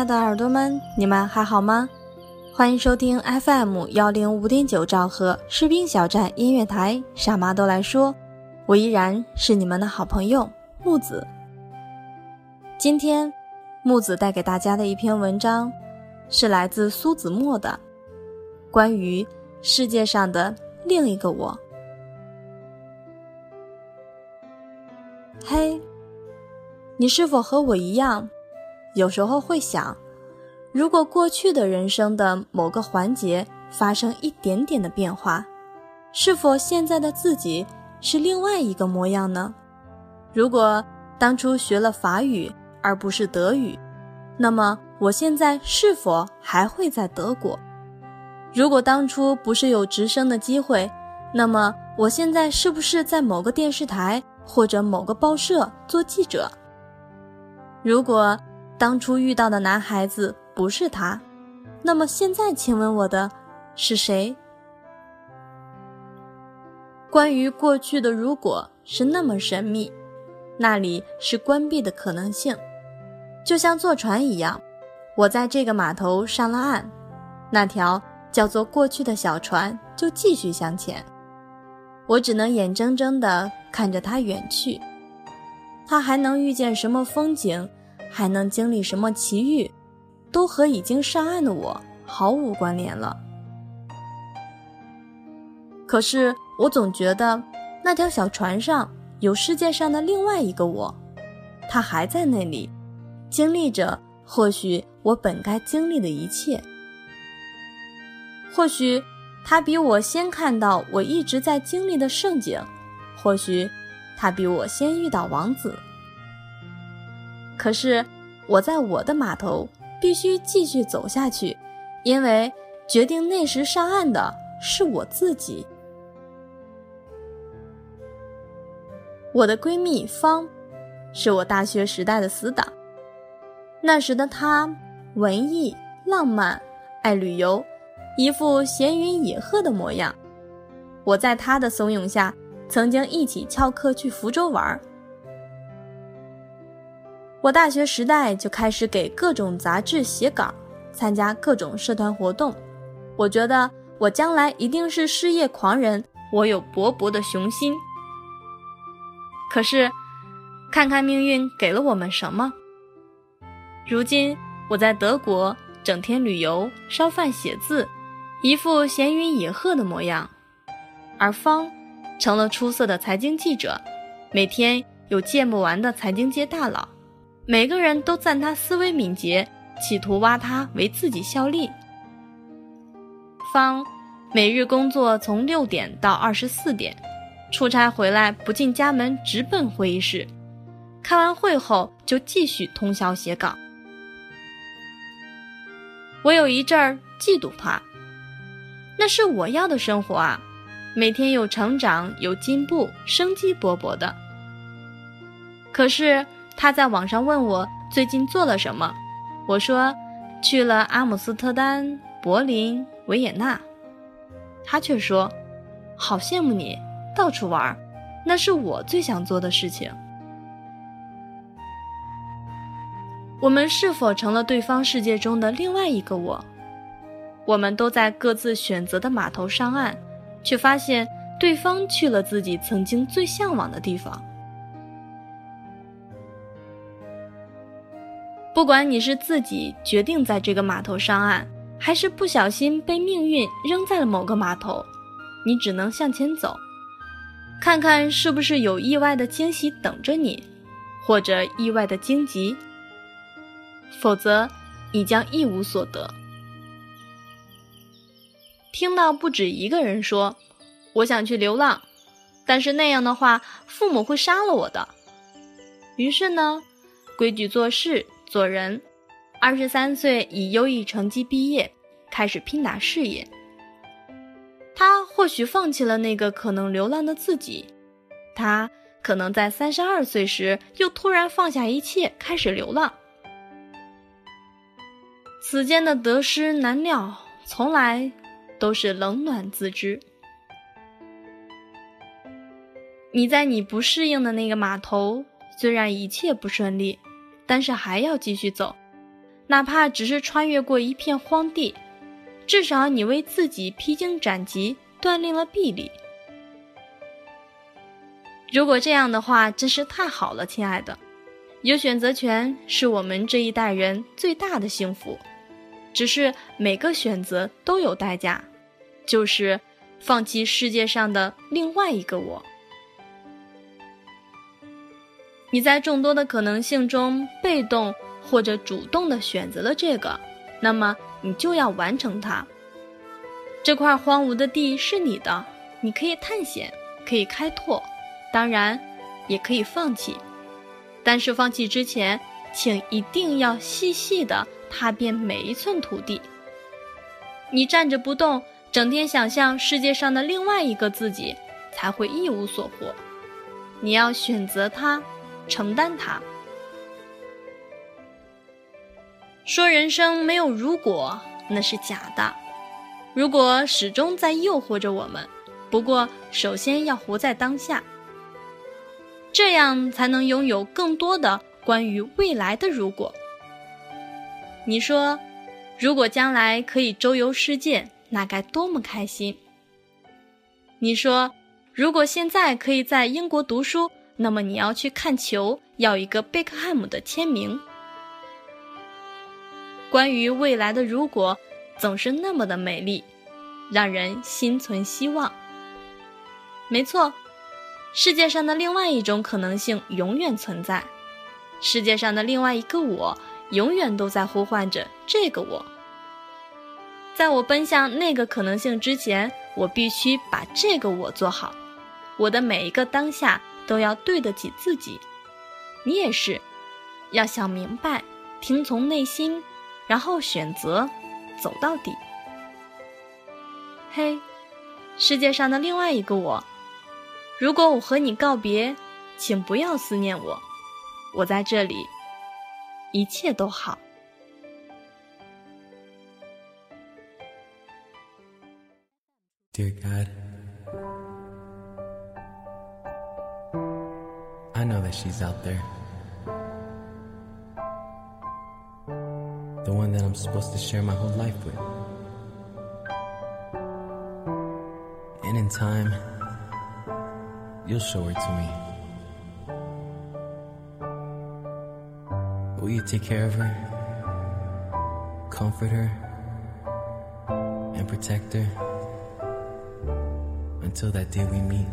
爱的耳朵们，你们还好吗？欢迎收听 FM 幺零五点九兆赫士兵小站音乐台，傻妈都来说，我依然是你们的好朋友木子。今天，木子带给大家的一篇文章，是来自苏子墨的，关于世界上的另一个我。嘿，你是否和我一样，有时候会想？如果过去的人生的某个环节发生一点点的变化，是否现在的自己是另外一个模样呢？如果当初学了法语而不是德语，那么我现在是否还会在德国？如果当初不是有直升的机会，那么我现在是不是在某个电视台或者某个报社做记者？如果当初遇到的男孩子，不是他，那么现在请问我的是谁？关于过去的，如果是那么神秘，那里是关闭的可能性，就像坐船一样，我在这个码头上了岸，那条叫做过去的小船就继续向前，我只能眼睁睁地看着它远去，它还能遇见什么风景，还能经历什么奇遇？都和已经上岸的我毫无关联了。可是我总觉得那条小船上有世界上的另外一个我，他还在那里，经历着或许我本该经历的一切。或许他比我先看到我一直在经历的盛景，或许他比我先遇到王子。可是我在我的码头。必须继续走下去，因为决定那时上岸的是我自己。我的闺蜜方，是我大学时代的死党。那时的她文艺、浪漫、爱旅游，一副闲云野鹤的模样。我在她的怂恿下，曾经一起翘课去福州玩儿。我大学时代就开始给各种杂志写稿，参加各种社团活动。我觉得我将来一定是事业狂人，我有勃勃的雄心。可是，看看命运给了我们什么？如今我在德国整天旅游、烧饭、写字，一副闲云野鹤的模样；而方成了出色的财经记者，每天有见不完的财经界大佬。每个人都赞他思维敏捷，企图挖他为自己效力。方每日工作从六点到二十四点，出差回来不进家门，直奔会议室。开完会后就继续通宵写稿。我有一阵儿嫉妒他，那是我要的生活啊，每天有成长，有进步，生机勃勃的。可是。他在网上问我最近做了什么，我说去了阿姆斯特丹、柏林、维也纳。他却说，好羡慕你到处玩，那是我最想做的事情。我们是否成了对方世界中的另外一个我？我们都在各自选择的码头上岸，却发现对方去了自己曾经最向往的地方。不管你是自己决定在这个码头上岸，还是不小心被命运扔在了某个码头，你只能向前走，看看是不是有意外的惊喜等着你，或者意外的荆棘。否则，你将一无所得。听到不止一个人说：“我想去流浪，但是那样的话，父母会杀了我的。”于是呢，规矩做事做人。二十三岁以优异成绩毕业，开始拼打事业。他或许放弃了那个可能流浪的自己，他可能在三十二岁时又突然放下一切，开始流浪。此间的得失难料，从来都是冷暖自知。你在你不适应的那个码头，虽然一切不顺利，但是还要继续走，哪怕只是穿越过一片荒地，至少你为自己披荆斩棘，锻炼了臂力。如果这样的话，真是太好了，亲爱的，有选择权是我们这一代人最大的幸福。只是每个选择都有代价，就是放弃世界上的另外一个我。你在众多的可能性中被动或者主动的选择了这个，那么你就要完成它。这块荒芜的地是你的，你可以探险，可以开拓，当然也可以放弃。但是放弃之前，请一定要细细的。踏遍每一寸土地，你站着不动，整天想象世界上的另外一个自己，才会一无所获。你要选择它，承担它。说人生没有如果，那是假的。如果始终在诱惑着我们，不过首先要活在当下，这样才能拥有更多的关于未来的如果。你说，如果将来可以周游世界，那该多么开心！你说，如果现在可以在英国读书，那么你要去看球，要一个贝克汉姆的签名。关于未来的如果，总是那么的美丽，让人心存希望。没错，世界上的另外一种可能性永远存在，世界上的另外一个我。永远都在呼唤着这个我。在我奔向那个可能性之前，我必须把这个我做好。我的每一个当下都要对得起自己。你也是，要想明白，听从内心，然后选择走到底。嘿，世界上的另外一个我，如果我和你告别，请不要思念我，我在这里。一切都好。Dear God, I know that she's out there. The one that I'm supposed to share my whole life with. And in time, you'll show her to me. Will you take care of her, comfort her, and protect her until that day we meet?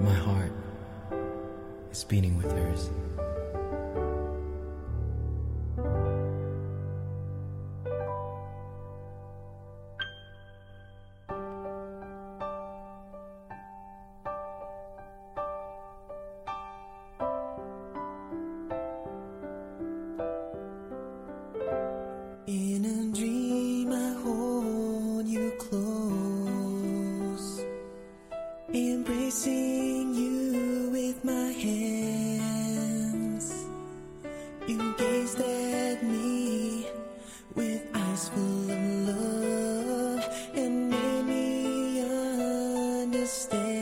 My heart is beating with hers. understand.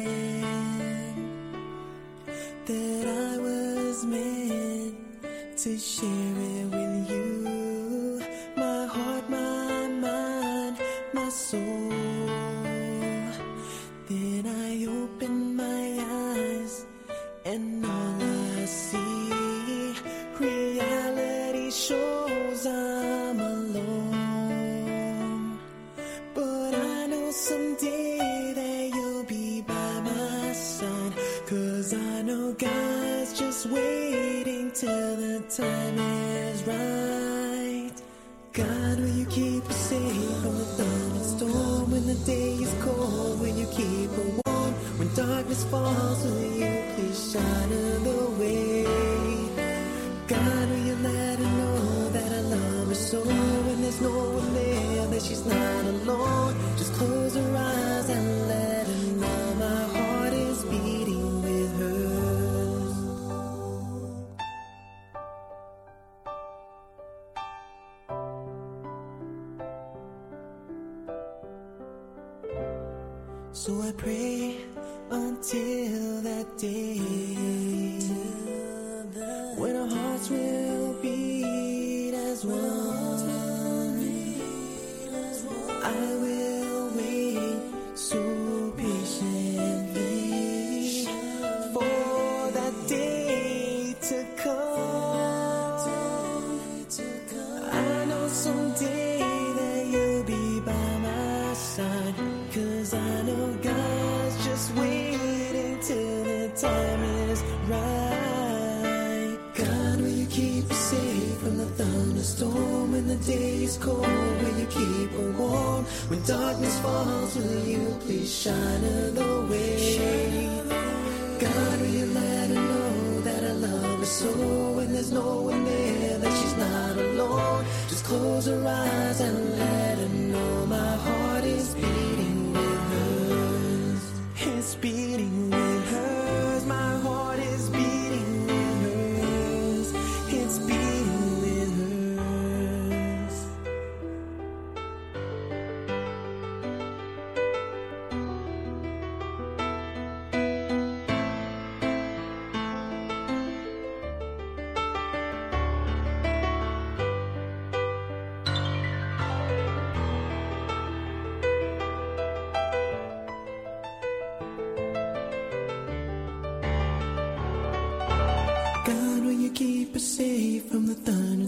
Darkness falls? Will you please shine her the way? God, will you let her know that I love her so? When there's no one there, that she's not alone. Just close her eyes and let her know my heart is beating with hers. So I pray until that day when our hearts will beat as one. Time is right. God, will you keep us safe from the thunderstorm when the day is cold? Will you keep her warm when darkness falls? Will you please shine the way? God, will you let her know that I love her so? When there's no one there, that she's not alone. Just close her eyes and let her know my heart is beating with hers. It's beating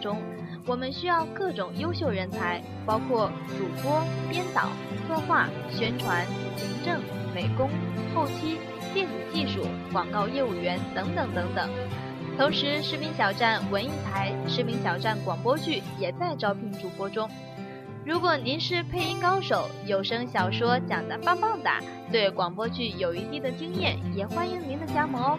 中，我们需要各种优秀人才，包括主播、编导、策划、宣传、行政、美工、后期、电子技术、广告业务员等等等等。同时，士兵小站文艺台、士兵小站广播剧也在招聘主播中。如果您是配音高手，有声小说讲得棒棒哒，对广播剧有一定的经验，也欢迎您的加盟哦。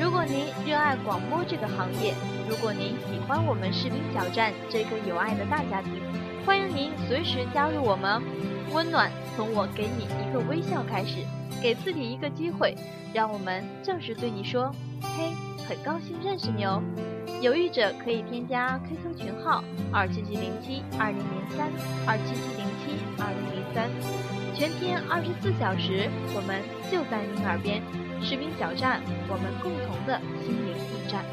如果您热爱广播这个行业，如果您喜欢我们士兵小站这个有爱的大家庭，欢迎您随时加入我们。温暖从我给你一个微笑开始，给自己一个机会，让我们正式对你说：嘿，很高兴认识你哦。有意者可以添加 QQ 群号二七七零七二零零三二七七零七二零零三，全天二十四小时，我们就在您耳边。士兵小站，我们共同的心灵驿站。